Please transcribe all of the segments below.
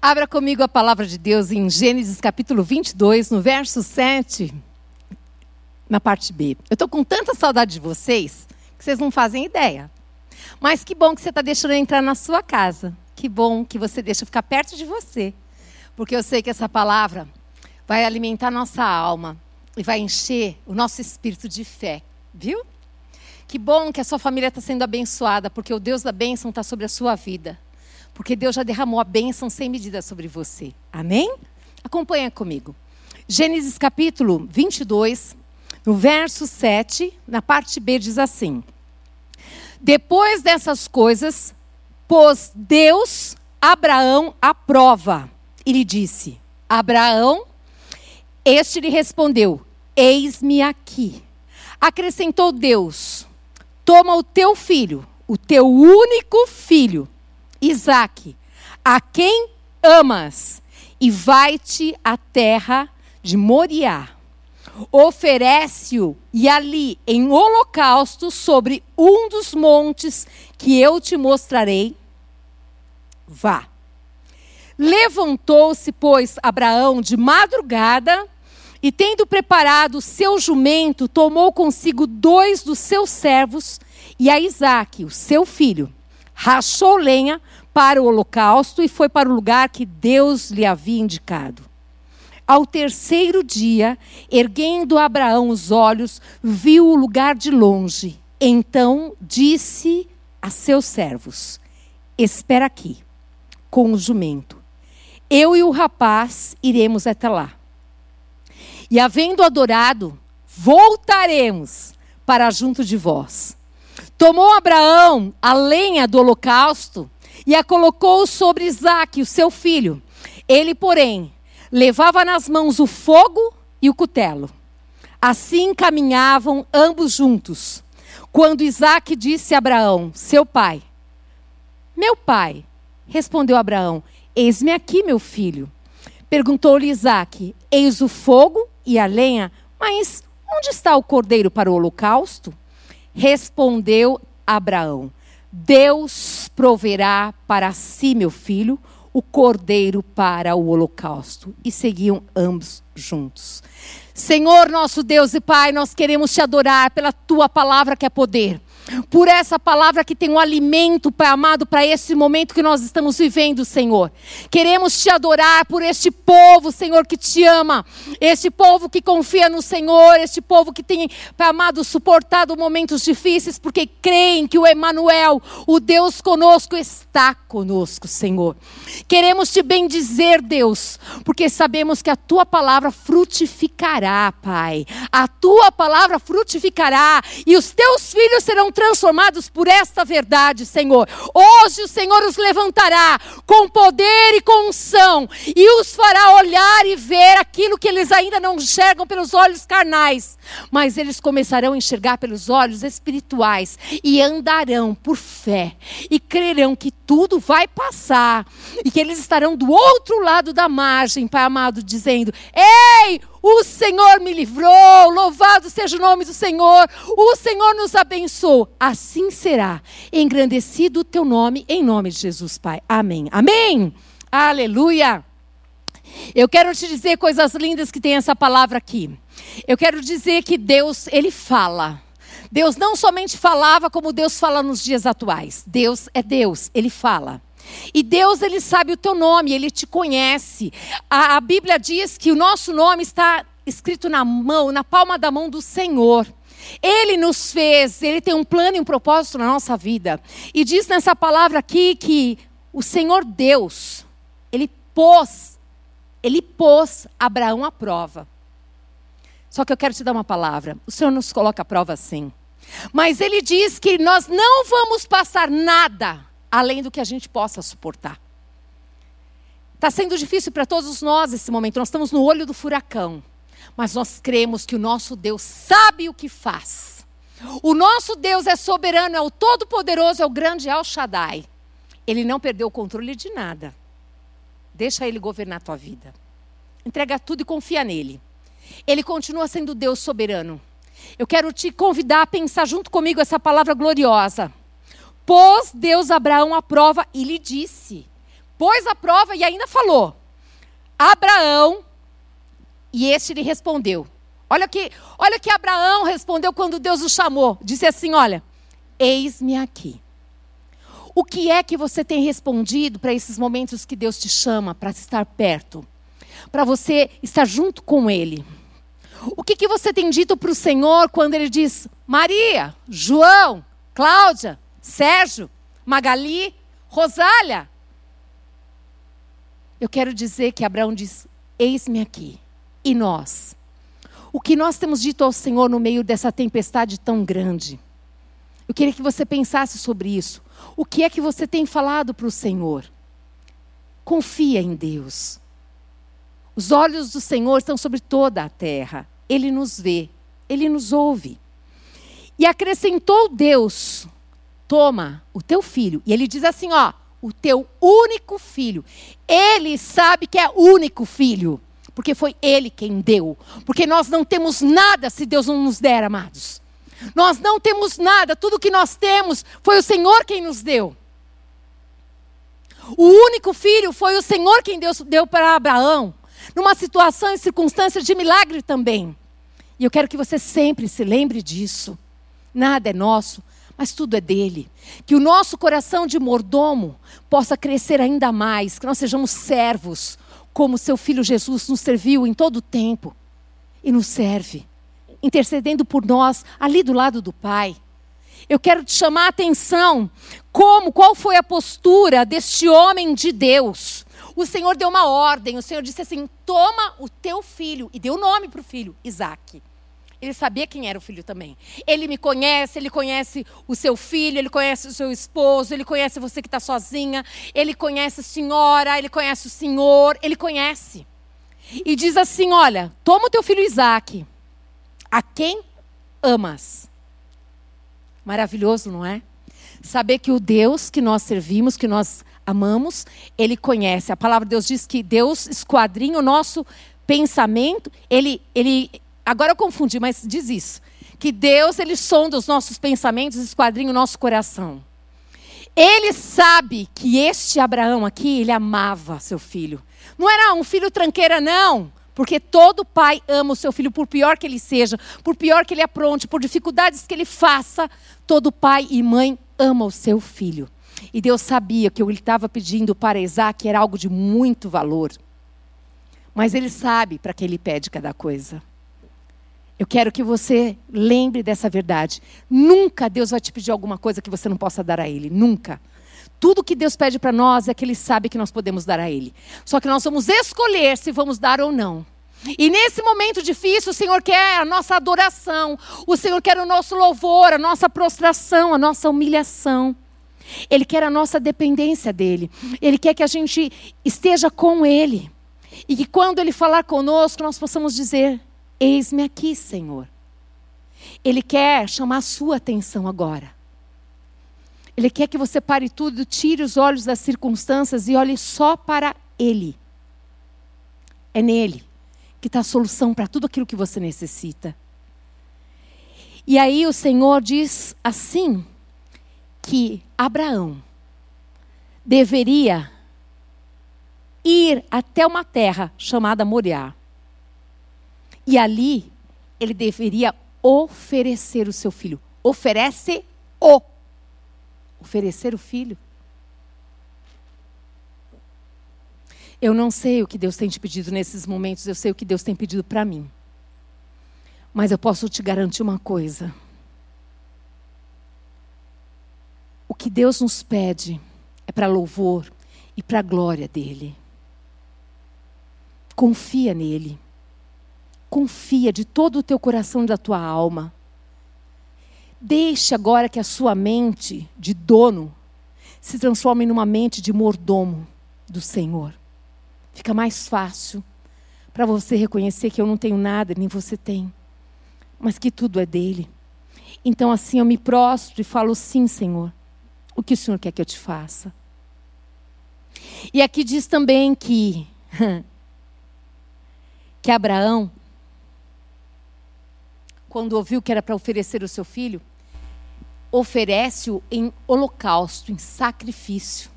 Abra comigo a palavra de Deus em Gênesis capítulo 22, no verso 7, na parte B. Eu estou com tanta saudade de vocês que vocês não fazem ideia. Mas que bom que você está deixando eu entrar na sua casa. Que bom que você deixa eu ficar perto de você. Porque eu sei que essa palavra vai alimentar nossa alma e vai encher o nosso espírito de fé. Viu? Que bom que a sua família está sendo abençoada, porque o Deus da bênção está sobre a sua vida. Porque Deus já derramou a bênção sem medida sobre você. Amém? Acompanha comigo. Gênesis capítulo 22, no verso 7, na parte B, diz assim: Depois dessas coisas, pôs Deus Abraão à prova e lhe disse: Abraão, este lhe respondeu: Eis-me aqui. Acrescentou Deus: Toma o teu filho, o teu único filho, Isaque, a quem amas, e vai-te à terra de Moriá. Oferece-o e ali em holocausto sobre um dos montes que eu te mostrarei. Vá. Levantou-se, pois, Abraão de madrugada e, tendo preparado o seu jumento, tomou consigo dois dos seus servos e a Isaque, o seu filho. Rachou lenha para o holocausto e foi para o lugar que Deus lhe havia indicado. Ao terceiro dia, erguendo Abraão os olhos, viu o lugar de longe. Então disse a seus servos: Espera aqui, com o jumento. Eu e o rapaz iremos até lá. E havendo adorado, voltaremos para junto de vós. Tomou Abraão a lenha do holocausto e a colocou sobre Isaque, o seu filho. Ele, porém, levava nas mãos o fogo e o cutelo. Assim caminhavam ambos juntos. Quando Isaque disse a Abraão, seu pai: Meu pai, respondeu Abraão: Eis-me aqui, meu filho. Perguntou-lhe Isaque: Eis o fogo e a lenha, mas onde está o cordeiro para o holocausto? Respondeu Abraão: Deus proverá para si, meu filho, o cordeiro para o holocausto. E seguiam ambos juntos. Senhor, nosso Deus e Pai, nós queremos te adorar pela tua palavra que é poder por essa palavra que tem um alimento, Pai amado, para esse momento que nós estamos vivendo, Senhor. Queremos te adorar por este povo, Senhor, que te ama, este povo que confia no Senhor, este povo que tem, Pai amado, suportado momentos difíceis, porque creem que o Emanuel, o Deus conosco, está conosco, Senhor. Queremos te bendizer, Deus, porque sabemos que a tua palavra frutificará, Pai. A tua palavra frutificará e os teus filhos serão transformados por esta verdade, Senhor. Hoje o Senhor os levantará com poder e com unção e os fará olhar e ver aquilo que eles ainda não enxergam pelos olhos carnais, mas eles começarão a enxergar pelos olhos espirituais e andarão por fé e crerão que tudo vai passar e que eles estarão do outro lado da margem, Pai amado, dizendo: Ei, o Senhor me livrou, louvado seja o nome do Senhor, o Senhor nos abençoou. Assim será, engrandecido o teu nome, em nome de Jesus, Pai. Amém. Amém. Aleluia. Eu quero te dizer coisas lindas que tem essa palavra aqui. Eu quero dizer que Deus, Ele fala. Deus não somente falava como Deus fala nos dias atuais. Deus é Deus, ele fala. E Deus, ele sabe o teu nome, ele te conhece. A, a Bíblia diz que o nosso nome está escrito na mão, na palma da mão do Senhor. Ele nos fez, ele tem um plano e um propósito na nossa vida. E diz nessa palavra aqui que o Senhor Deus, ele pôs, ele pôs Abraão à prova. Só que eu quero te dar uma palavra. O Senhor nos coloca à prova sim. Mas ele diz que nós não vamos passar nada além do que a gente possa suportar. Está sendo difícil para todos nós esse momento. Nós estamos no olho do furacão. Mas nós cremos que o nosso Deus sabe o que faz. O nosso Deus é soberano, é o todo-poderoso, é o grande El Shaddai. Ele não perdeu o controle de nada. Deixa ele governar a tua vida. Entrega tudo e confia nele. Ele continua sendo Deus soberano. Eu quero te convidar a pensar junto comigo essa palavra gloriosa. Pôs Deus Abraão à prova e lhe disse: pôs a prova e ainda falou: Abraão, e este lhe respondeu. Olha que, olha que Abraão respondeu quando Deus o chamou. Disse assim: Olha, eis-me aqui. O que é que você tem respondido para esses momentos que Deus te chama para estar perto? Para você estar junto com Ele? O que, que você tem dito para o Senhor quando Ele diz: Maria, João, Cláudia, Sérgio, Magali, Rosália? Eu quero dizer que Abraão diz: Eis-me aqui. E nós? O que nós temos dito ao Senhor no meio dessa tempestade tão grande? Eu queria que você pensasse sobre isso. O que é que você tem falado para o Senhor? Confia em Deus. Os olhos do Senhor estão sobre toda a terra. Ele nos vê, ele nos ouve. E acrescentou Deus: Toma o teu filho. E ele diz assim: Ó, o teu único filho. Ele sabe que é único filho, porque foi ele quem deu. Porque nós não temos nada se Deus não nos der, amados. Nós não temos nada, tudo que nós temos foi o Senhor quem nos deu. O único filho foi o Senhor quem Deus deu para Abraão, numa situação e circunstância de milagre também. E eu quero que você sempre se lembre disso. Nada é nosso, mas tudo é dele. Que o nosso coração de mordomo possa crescer ainda mais, que nós sejamos servos, como seu filho Jesus nos serviu em todo o tempo e nos serve, intercedendo por nós ali do lado do Pai. Eu quero te chamar a atenção como, qual foi a postura deste homem de Deus. O Senhor deu uma ordem, o Senhor disse assim: toma o teu filho, e deu nome para o filho, Isaac. Ele sabia quem era o filho também. Ele me conhece, ele conhece o seu filho, ele conhece o seu esposo, ele conhece você que está sozinha, ele conhece a senhora, ele conhece o senhor, ele conhece. E diz assim: Olha, toma o teu filho Isaac, a quem amas. Maravilhoso, não é? Saber que o Deus que nós servimos, que nós amamos, ele conhece. A palavra de Deus diz que Deus esquadrinha o nosso pensamento, ele, ele Agora eu confundi, mas diz isso. Que Deus, ele sonda os nossos pensamentos, esquadrinha o nosso coração. Ele sabe que este Abraão aqui, ele amava seu filho. Não era um filho tranqueira, não. Porque todo pai ama o seu filho, por pior que ele seja, por pior que ele apronte, por dificuldades que ele faça, todo pai e mãe ama o seu filho. E Deus sabia que o que ele estava pedindo para Isaac era algo de muito valor. Mas ele sabe para que ele pede cada coisa. Eu quero que você lembre dessa verdade. Nunca Deus vai te pedir alguma coisa que você não possa dar a Ele. Nunca. Tudo que Deus pede para nós é que Ele sabe que nós podemos dar a Ele. Só que nós vamos escolher se vamos dar ou não. E nesse momento difícil, o Senhor quer a nossa adoração, o Senhor quer o nosso louvor, a nossa prostração, a nossa humilhação. Ele quer a nossa dependência dEle. Ele quer que a gente esteja com Ele. E que quando Ele falar conosco, nós possamos dizer: Eis-me aqui, Senhor. Ele quer chamar a sua atenção agora. Ele quer que você pare tudo, tire os olhos das circunstâncias e olhe só para Ele. É nele que está a solução para tudo aquilo que você necessita. E aí o Senhor diz assim: que Abraão deveria ir até uma terra chamada Moriá. E ali ele deveria oferecer o seu filho. Oferece o. Oferecer o filho. Eu não sei o que Deus tem te pedido nesses momentos, eu sei o que Deus tem pedido para mim. Mas eu posso te garantir uma coisa. O que Deus nos pede é para louvor e para a glória dele. Confia nele. Confia de todo o teu coração e da tua alma. Deixe agora que a sua mente de dono se transforme numa mente de mordomo do Senhor. Fica mais fácil para você reconhecer que eu não tenho nada, nem você tem, mas que tudo é dele. Então, assim, eu me prostro e falo: sim, Senhor, o que o Senhor quer que eu te faça? E aqui diz também que, que Abraão quando ouviu que era para oferecer o seu filho, oferece-o em holocausto, em sacrifício.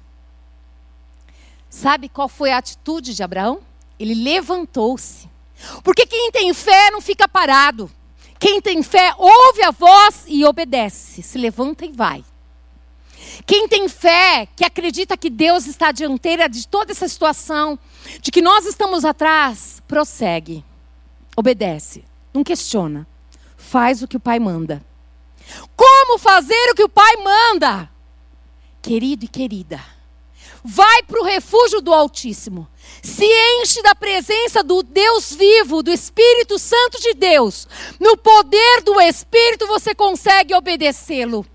Sabe qual foi a atitude de Abraão? Ele levantou-se. Porque quem tem fé não fica parado. Quem tem fé ouve a voz e obedece, se levanta e vai. Quem tem fé, que acredita que Deus está dianteira de toda essa situação, de que nós estamos atrás, prossegue, obedece, não questiona, faz o que o Pai manda. Como fazer o que o Pai manda? Querido e querida, vai para o refúgio do Altíssimo, se enche da presença do Deus vivo, do Espírito Santo de Deus. No poder do Espírito você consegue obedecê-lo.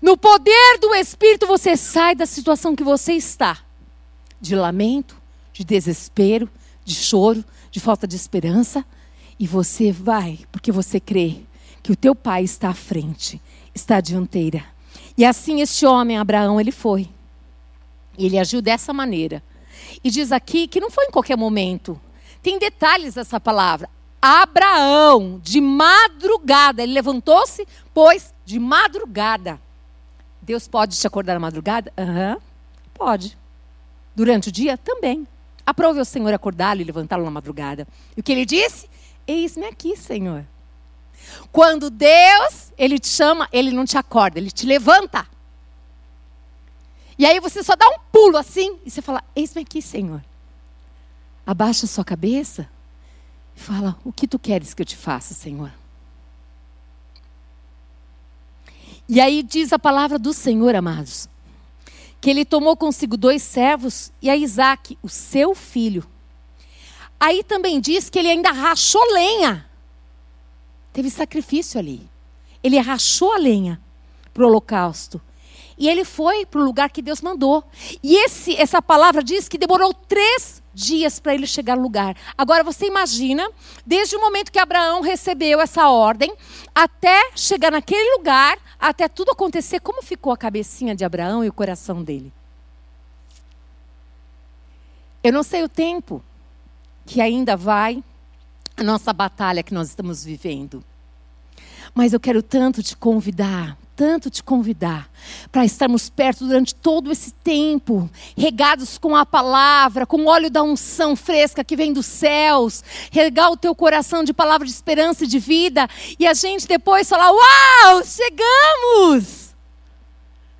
No poder do Espírito você sai da situação que você está de lamento, de desespero, de choro, de falta de esperança e você vai porque você crê que o teu pai está à frente, está à dianteira. E assim este homem, Abraão, ele foi. E ele agiu dessa maneira. E diz aqui que não foi em qualquer momento. Tem detalhes essa palavra. Abraão, de madrugada, ele levantou-se, pois de madrugada. Deus pode te acordar na madrugada? Aham, uhum, pode. Durante o dia? Também. Aprove o Senhor acordá-lo e levantá-lo na madrugada. E o que ele disse? Eis-me aqui, Senhor. Quando Deus, ele te chama, ele não te acorda, ele te levanta. E aí você só dá um pulo assim e você fala: Eis-me aqui, Senhor. Abaixa sua cabeça e fala: O que tu queres que eu te faça, Senhor? E aí diz a palavra do Senhor, amados, que ele tomou consigo dois servos e a Isaac, o seu filho. Aí também diz que ele ainda rachou lenha. Teve sacrifício ali. Ele rachou a lenha para o holocausto. E ele foi para o lugar que Deus mandou. E esse, essa palavra diz que demorou três dias para ele chegar no lugar. Agora você imagina, desde o momento que Abraão recebeu essa ordem, até chegar naquele lugar, até tudo acontecer, como ficou a cabecinha de Abraão e o coração dele? Eu não sei o tempo que ainda vai a nossa batalha que nós estamos vivendo. Mas eu quero tanto te convidar tanto te convidar para estarmos perto durante todo esse tempo, regados com a palavra, com o óleo da unção fresca que vem dos céus, regar o teu coração de palavra de esperança e de vida, e a gente depois falar: Uau, chegamos!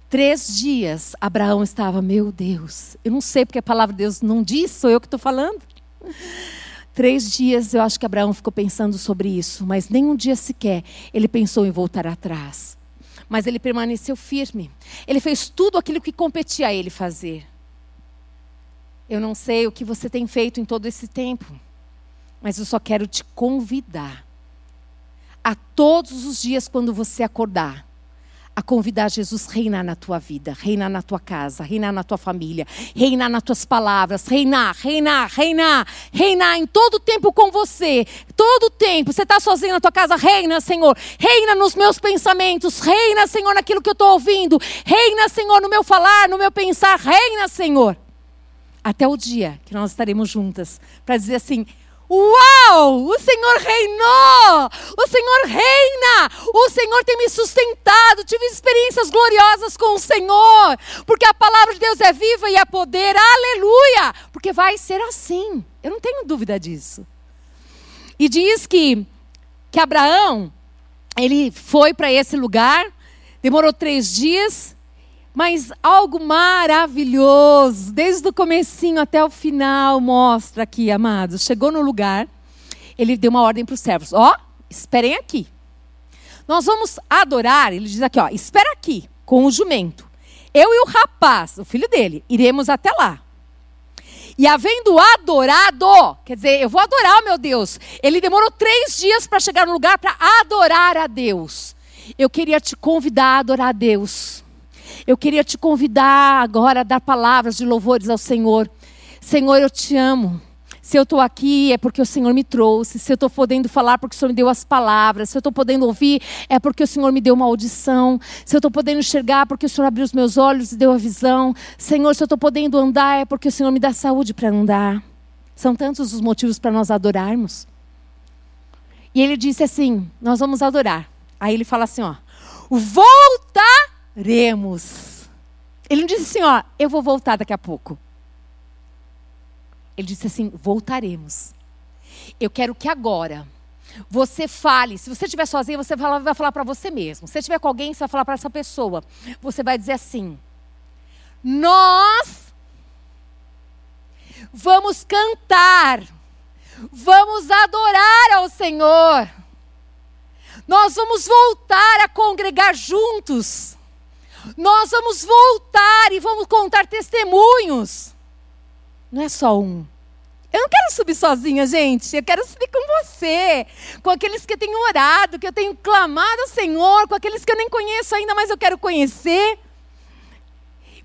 Três dias, Abraão estava, meu Deus, eu não sei porque a palavra de Deus não diz, sou eu que estou falando. Três dias eu acho que Abraão ficou pensando sobre isso, mas nem um dia sequer ele pensou em voltar atrás mas ele permaneceu firme. Ele fez tudo aquilo que competia a ele fazer. Eu não sei o que você tem feito em todo esse tempo, mas eu só quero te convidar a todos os dias quando você acordar, a convidar Jesus a reinar na tua vida, reinar na tua casa, reinar na tua família, reinar nas tuas palavras, reinar, reinar, reinar, reinar em todo tempo com você, todo tempo. Você está sozinho na tua casa, reina, Senhor, reina nos meus pensamentos, reina, Senhor, naquilo que eu estou ouvindo, reina, Senhor, no meu falar, no meu pensar, reina, Senhor. Até o dia que nós estaremos juntas para dizer assim: Uau! O Senhor reinou! O Senhor reina! O Senhor tem me sustentado. Tive experiências gloriosas com o Senhor. Porque a palavra de Deus é viva e é poder. Aleluia! Porque vai ser assim. Eu não tenho dúvida disso. E diz que, que Abraão, ele foi para esse lugar, demorou três dias, mas algo maravilhoso, desde o comecinho até o final, mostra aqui, amados. Chegou no lugar, ele deu uma ordem para os servos: ó, oh, esperem aqui. Nós vamos adorar, ele diz aqui, ó, espera aqui, com o jumento. Eu e o rapaz, o filho dele, iremos até lá. E havendo adorado, quer dizer, eu vou adorar o meu Deus. Ele demorou três dias para chegar no lugar para adorar a Deus. Eu queria te convidar a adorar a Deus. Eu queria te convidar agora a dar palavras de louvores ao Senhor. Senhor, eu te amo. Se eu estou aqui é porque o Senhor me trouxe. Se eu estou podendo falar porque o Senhor me deu as palavras. Se eu estou podendo ouvir é porque o Senhor me deu uma audição. Se eu estou podendo enxergar é porque o Senhor abriu os meus olhos e deu a visão. Senhor, se eu estou podendo andar é porque o Senhor me dá saúde para andar. São tantos os motivos para nós adorarmos. E ele disse assim: Nós vamos adorar. Aí ele fala assim: ó, volta remos. Ele não disse assim, ó, eu vou voltar daqui a pouco. Ele disse assim: voltaremos. Eu quero que agora você fale. Se você estiver sozinho, você vai falar para você mesmo. Se estiver com alguém, você vai falar para essa pessoa. Você vai dizer assim: Nós vamos cantar, vamos adorar ao Senhor. Nós vamos voltar a congregar juntos. Nós vamos voltar e vamos contar testemunhos. Não é só um. Eu não quero subir sozinha, gente. Eu quero subir com você. Com aqueles que eu tenho orado, que eu tenho clamado ao Senhor, com aqueles que eu nem conheço ainda, mas eu quero conhecer.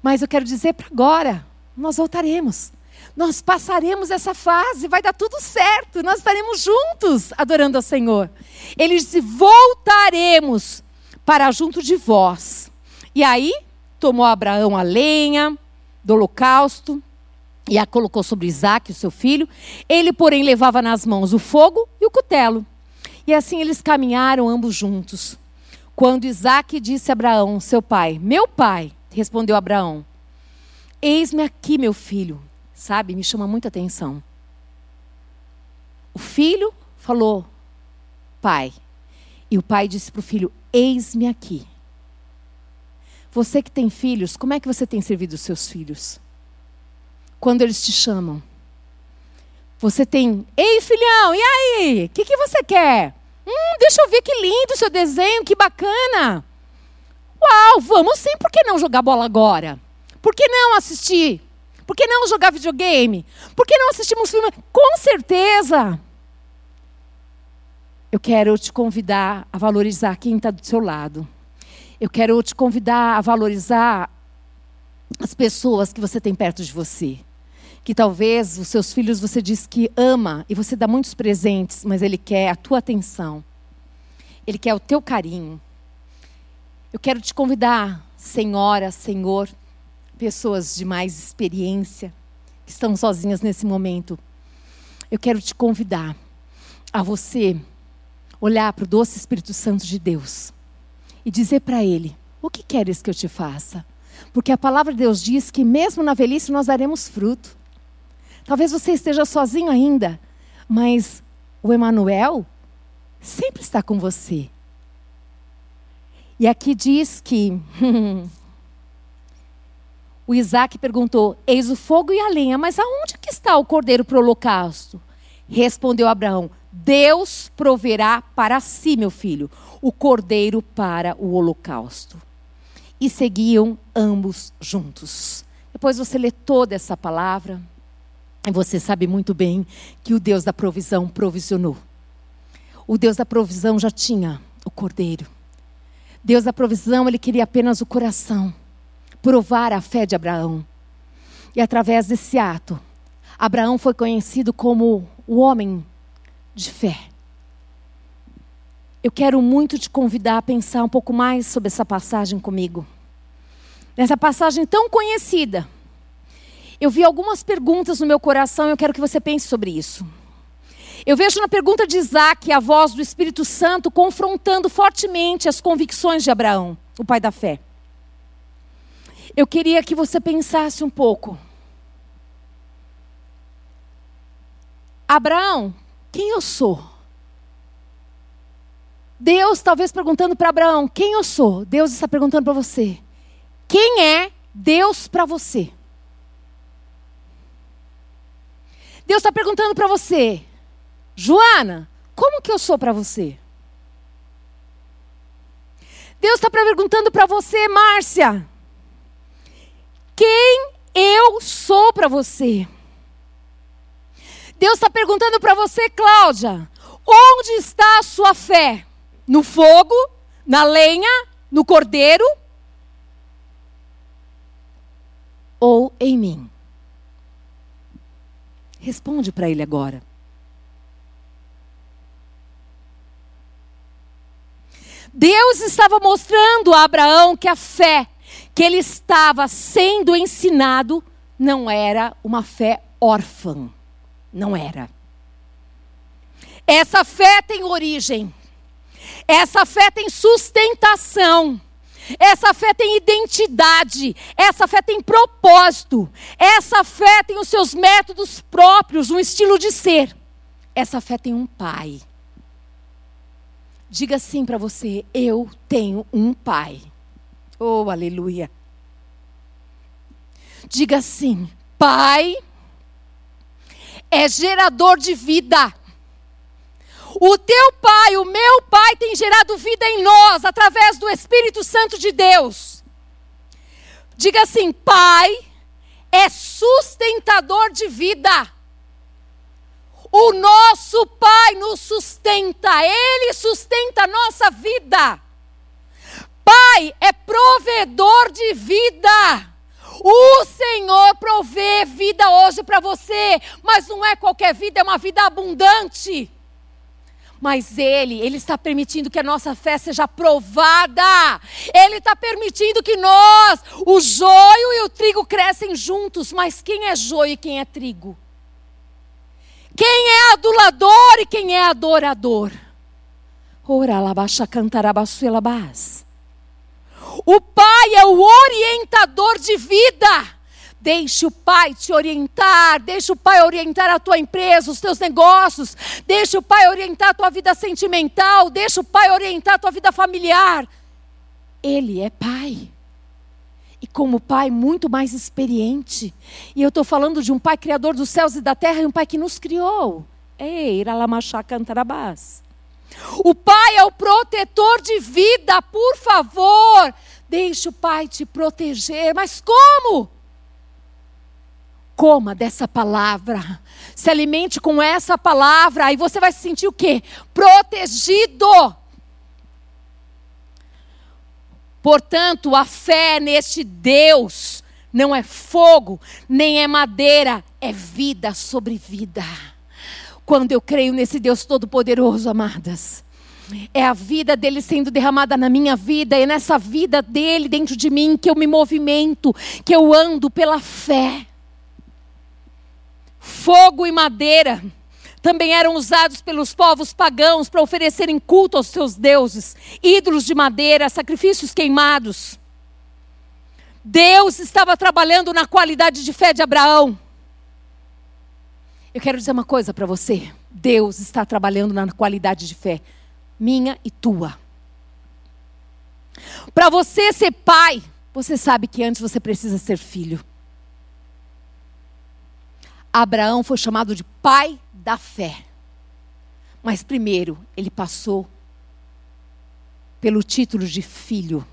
Mas eu quero dizer para agora: nós voltaremos. Nós passaremos essa fase, vai dar tudo certo. Nós estaremos juntos adorando ao Senhor. Ele disse: voltaremos para junto de vós. E aí, tomou Abraão a lenha do holocausto e a colocou sobre Isaac, o seu filho. Ele, porém, levava nas mãos o fogo e o cutelo. E assim eles caminharam ambos juntos. Quando Isaac disse a Abraão, seu pai, meu pai, respondeu Abraão, eis-me aqui, meu filho. Sabe, me chama muita atenção. O filho falou, pai. E o pai disse para o filho, eis-me aqui. Você que tem filhos, como é que você tem servido os seus filhos? quando eles te chamam. Você tem, ei filhão, e aí? O que, que você quer? Hum, deixa eu ver que lindo seu desenho, que bacana. Uau, vamos sim, por que não jogar bola agora? Por que não assistir? Por que não jogar videogame? Por que não assistirmos filme? Com certeza. Eu quero te convidar a valorizar quem está do seu lado. Eu quero te convidar a valorizar as pessoas que você tem perto de você que talvez os seus filhos você diz que ama e você dá muitos presentes, mas ele quer a tua atenção. Ele quer o teu carinho. Eu quero te convidar, senhora, senhor, pessoas de mais experiência que estão sozinhas nesse momento. Eu quero te convidar a você olhar para o doce Espírito Santo de Deus e dizer para ele: O que queres que eu te faça? Porque a palavra de Deus diz que mesmo na velhice nós daremos fruto. Talvez você esteja sozinho ainda, mas o Emanuel sempre está com você. E aqui diz que o Isaac perguntou: Eis o fogo e a lenha, mas aonde que está o cordeiro para o holocausto? Respondeu Abraão: Deus proverá para si, meu filho, o cordeiro para o holocausto. E seguiam ambos juntos. Depois você lê toda essa palavra. E você sabe muito bem que o Deus da provisão provisionou. O Deus da provisão já tinha o cordeiro. Deus da provisão, ele queria apenas o coração, provar a fé de Abraão. E através desse ato, Abraão foi conhecido como o homem de fé. Eu quero muito te convidar a pensar um pouco mais sobre essa passagem comigo. Nessa passagem tão conhecida, eu vi algumas perguntas no meu coração e eu quero que você pense sobre isso. Eu vejo na pergunta de Isaac a voz do Espírito Santo confrontando fortemente as convicções de Abraão, o pai da fé. Eu queria que você pensasse um pouco. Abraão, quem eu sou? Deus talvez perguntando para Abraão, quem eu sou? Deus está perguntando para você, quem é Deus para você? Deus está perguntando para você, Joana, como que eu sou para você? Deus está perguntando para você, Márcia, quem eu sou para você? Deus está perguntando para você, Cláudia, onde está a sua fé? No fogo, na lenha, no cordeiro ou em mim? Responde para ele agora. Deus estava mostrando a Abraão que a fé que ele estava sendo ensinado não era uma fé órfã. Não era. Essa fé tem origem. Essa fé tem sustentação. Essa fé tem identidade, essa fé tem propósito, essa fé tem os seus métodos próprios, um estilo de ser. Essa fé tem um pai. Diga assim para você: eu tenho um pai. Oh, aleluia. Diga assim: Pai é gerador de vida. O teu pai, o meu pai, tem gerado vida em nós através do Espírito Santo de Deus. Diga assim: Pai é sustentador de vida. O nosso Pai nos sustenta, Ele sustenta a nossa vida. Pai é provedor de vida. O Senhor provê vida hoje para você, mas não é qualquer vida, é uma vida abundante. Mas Ele, Ele está permitindo que a nossa fé seja provada. Ele está permitindo que nós, o joio e o trigo crescem juntos. Mas quem é joio e quem é trigo? Quem é adulador e quem é adorador? Ora, labaixa. O pai é o orientador de vida. Deixe o pai te orientar, deixe o pai orientar a tua empresa, os teus negócios, deixe o pai orientar a tua vida sentimental, deixe o pai orientar a tua vida familiar. Ele é pai. E como pai, muito mais experiente. E eu estou falando de um pai criador dos céus e da terra e um pai que nos criou. Ei, Iralamachá Cantarabás. O pai é o protetor de vida, por favor. Deixe o pai te proteger. Mas como? Coma dessa palavra. Se alimente com essa palavra. Aí você vai se sentir o quê? Protegido. Portanto, a fé neste Deus não é fogo, nem é madeira, é vida sobre vida. Quando eu creio nesse Deus Todo-Poderoso, amadas, é a vida dele sendo derramada na minha vida, é nessa vida dele dentro de mim que eu me movimento, que eu ando pela fé. Fogo e madeira também eram usados pelos povos pagãos para oferecerem culto aos seus deuses, ídolos de madeira, sacrifícios queimados. Deus estava trabalhando na qualidade de fé de Abraão. Eu quero dizer uma coisa para você. Deus está trabalhando na qualidade de fé, minha e tua. Para você ser pai, você sabe que antes você precisa ser filho. Abraão foi chamado de pai da fé. Mas primeiro, ele passou pelo título de filho.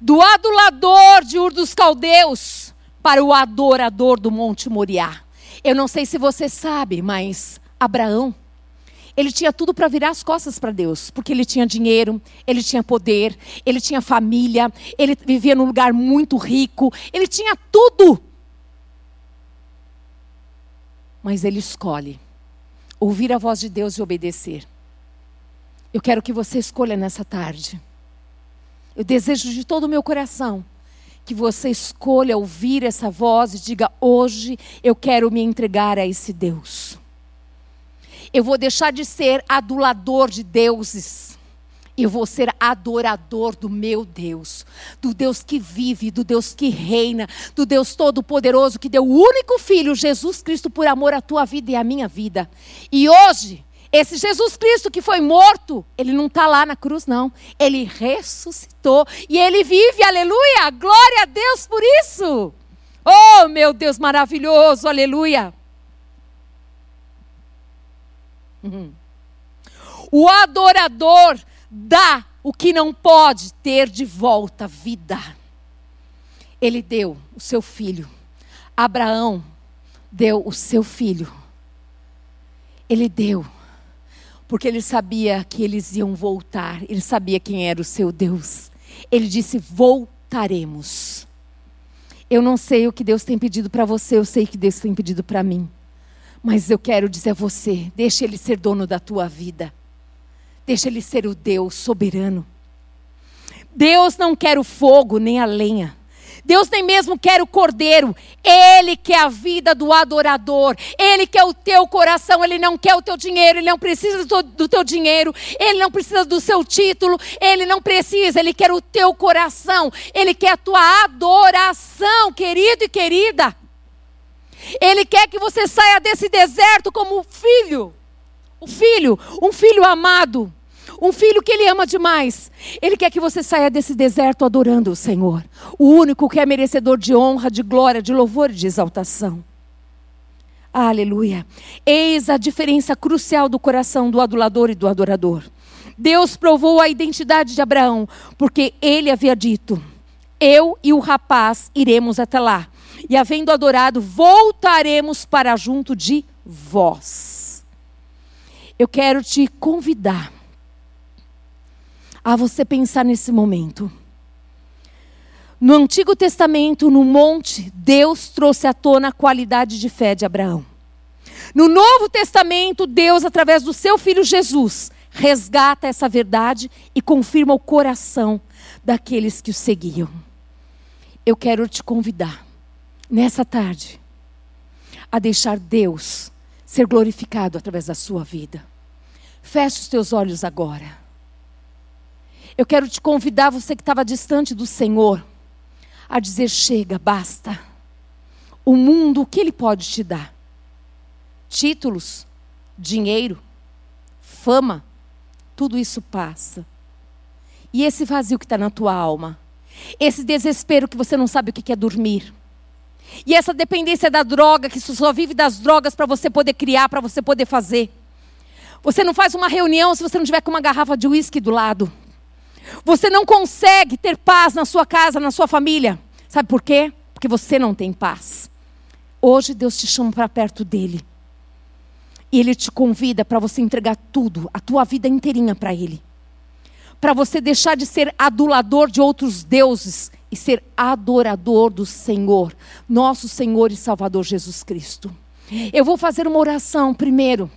Do adulador de Ur dos Caldeus, para o adorador do Monte Moriá. Eu não sei se você sabe, mas Abraão, ele tinha tudo para virar as costas para Deus, porque ele tinha dinheiro, ele tinha poder, ele tinha família, ele vivia num lugar muito rico, ele tinha tudo. Mas ele escolhe ouvir a voz de Deus e obedecer. Eu quero que você escolha nessa tarde. Eu desejo de todo o meu coração que você escolha ouvir essa voz e diga: hoje eu quero me entregar a esse Deus. Eu vou deixar de ser adulador de deuses. Eu vou ser adorador do meu Deus, do Deus que vive, do Deus que reina, do Deus Todo-Poderoso que deu o único filho, Jesus Cristo, por amor à tua vida e à minha vida. E hoje, esse Jesus Cristo que foi morto, ele não está lá na cruz, não. Ele ressuscitou e ele vive, aleluia! Glória a Deus por isso! Oh, meu Deus maravilhoso, aleluia! O adorador dá o que não pode ter de volta vida. Ele deu o seu filho. Abraão deu o seu filho. Ele deu porque ele sabia que eles iam voltar, ele sabia quem era o seu Deus. Ele disse: Voltaremos. Eu não sei o que Deus tem pedido para você, eu sei que Deus tem pedido para mim. Mas eu quero dizer a você: deixe Ele ser dono da tua vida. Deixe Ele ser o Deus soberano. Deus não quer o fogo nem a lenha. Deus nem mesmo quer o cordeiro, Ele quer a vida do adorador, Ele quer o teu coração, Ele não quer o teu dinheiro, Ele não precisa do teu dinheiro, Ele não precisa do seu título, Ele não precisa, Ele quer o teu coração, Ele quer a tua adoração, querido e querida. Ele quer que você saia desse deserto como filho, o filho, um filho amado. Um filho que ele ama demais. Ele quer que você saia desse deserto adorando o Senhor. O único que é merecedor de honra, de glória, de louvor e de exaltação. Aleluia. Eis a diferença crucial do coração do adulador e do adorador. Deus provou a identidade de Abraão, porque ele havia dito: Eu e o rapaz iremos até lá, e havendo adorado, voltaremos para junto de vós. Eu quero te convidar a você pensar nesse momento. No Antigo Testamento, no monte, Deus trouxe à tona a qualidade de fé de Abraão. No Novo Testamento, Deus, através do seu filho Jesus, resgata essa verdade e confirma o coração daqueles que o seguiam. Eu quero te convidar, nessa tarde, a deixar Deus ser glorificado através da sua vida. Feche os teus olhos agora. Eu quero te convidar, você que estava distante do Senhor, a dizer: chega, basta. O mundo, o que ele pode te dar? Títulos, dinheiro, fama, tudo isso passa. E esse vazio que está na tua alma, esse desespero que você não sabe o que é dormir, e essa dependência da droga, que só vive das drogas para você poder criar, para você poder fazer. Você não faz uma reunião se você não tiver com uma garrafa de uísque do lado. Você não consegue ter paz na sua casa, na sua família. Sabe por quê? Porque você não tem paz. Hoje Deus te chama para perto dele. E ele te convida para você entregar tudo, a tua vida inteirinha para ele. Para você deixar de ser adulador de outros deuses e ser adorador do Senhor, nosso Senhor e Salvador Jesus Cristo. Eu vou fazer uma oração primeiro.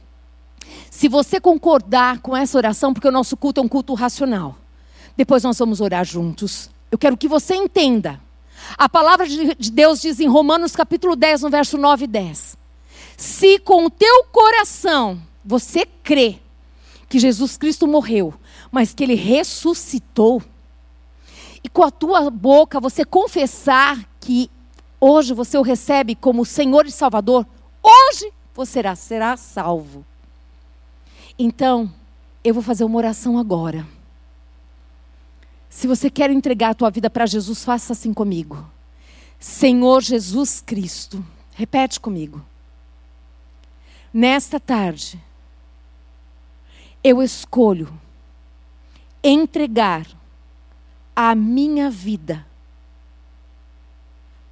Se você concordar com essa oração, porque o nosso culto é um culto racional. Depois nós vamos orar juntos. Eu quero que você entenda. A palavra de Deus diz em Romanos capítulo 10, no verso 9 e 10. Se com o teu coração você crê que Jesus Cristo morreu, mas que ele ressuscitou, e com a tua boca você confessar que hoje você o recebe como Senhor e Salvador, hoje você será, será salvo. Então, eu vou fazer uma oração agora. Se você quer entregar a tua vida para Jesus, faça assim comigo. Senhor Jesus Cristo, repete comigo. Nesta tarde, eu escolho entregar a minha vida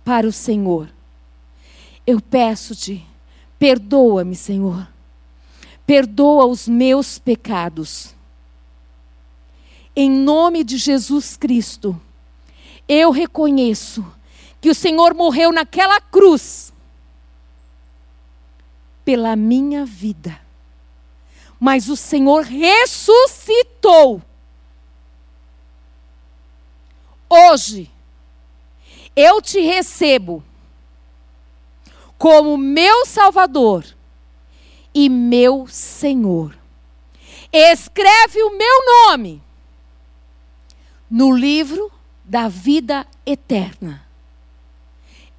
para o Senhor. Eu peço-te, perdoa-me, Senhor. Perdoa os meus pecados em nome de Jesus Cristo, eu reconheço que o Senhor morreu naquela cruz pela minha vida, mas o Senhor ressuscitou. Hoje, eu te recebo como meu Salvador e meu Senhor. Escreve o meu nome no livro da vida eterna.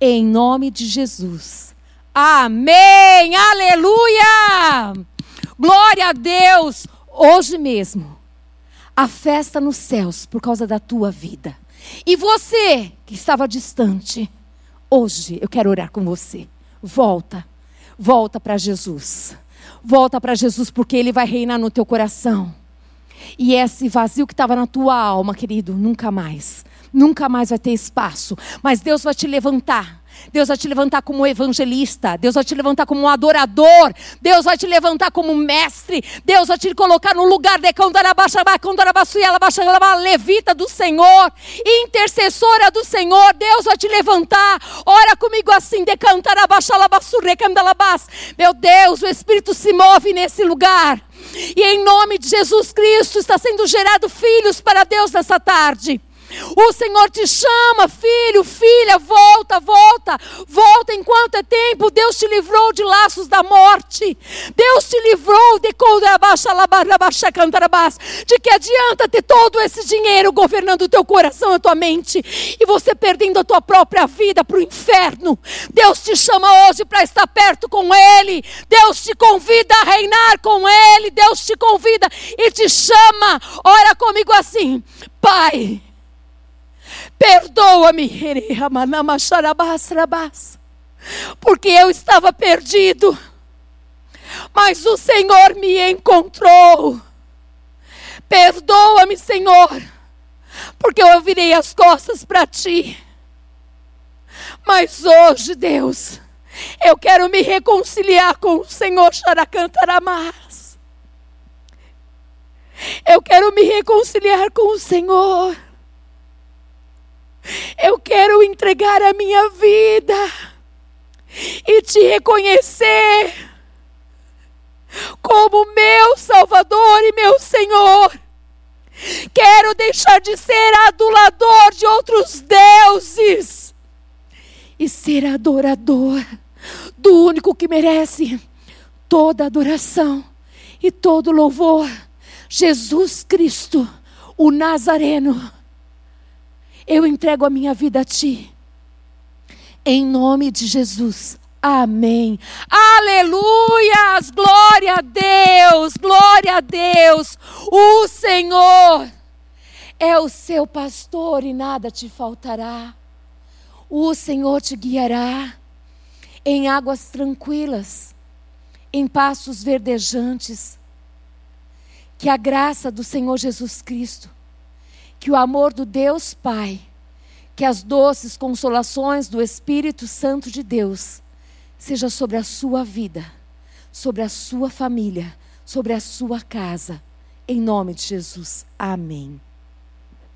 Em nome de Jesus. Amém! Aleluia! Glória a Deus! Hoje mesmo, a festa nos céus por causa da tua vida. E você que estava distante, hoje eu quero orar com você. Volta, volta para Jesus. Volta para Jesus porque Ele vai reinar no teu coração. E esse vazio que estava na tua alma, querido, nunca mais. Nunca mais vai ter espaço. Mas Deus vai te levantar. Deus vai te levantar como evangelista, Deus vai te levantar como adorador, Deus vai te levantar como mestre, Deus vai te colocar no lugar de levita do Senhor, intercessora do Senhor, Deus vai te levantar. Ora comigo assim, meu Deus, o Espírito se move nesse lugar. E em nome de Jesus Cristo está sendo gerado filhos para Deus nessa tarde. O Senhor te chama, filho, filha, volta, volta, volta enquanto é tempo. Deus te livrou de laços da morte. Deus te livrou de de que adianta ter todo esse dinheiro governando o teu coração e a tua mente e você perdendo a tua própria vida para o inferno. Deus te chama hoje para estar perto com Ele. Deus te convida a reinar com Ele. Deus te convida e te chama. Ora comigo assim, Pai Perdoa-me, porque eu estava perdido, mas o Senhor me encontrou. Perdoa-me, Senhor, porque eu virei as costas para ti. Mas hoje, Deus, eu quero me reconciliar com o Senhor Xaracantaramás. Eu quero me reconciliar com o Senhor. Eu quero entregar a minha vida e te reconhecer como meu Salvador e meu Senhor. Quero deixar de ser adulador de outros deuses e ser adorador do único que merece toda adoração e todo louvor, Jesus Cristo, o Nazareno eu entrego a minha vida a Ti. Em nome de Jesus. Amém. Aleluias! Glória a Deus! Glória a Deus! O Senhor é o seu pastor e nada te faltará. O Senhor te guiará em águas tranquilas, em passos verdejantes. Que a graça do Senhor Jesus Cristo que o amor do Deus Pai, que as doces consolações do Espírito Santo de Deus seja sobre a sua vida, sobre a sua família, sobre a sua casa. Em nome de Jesus. Amém.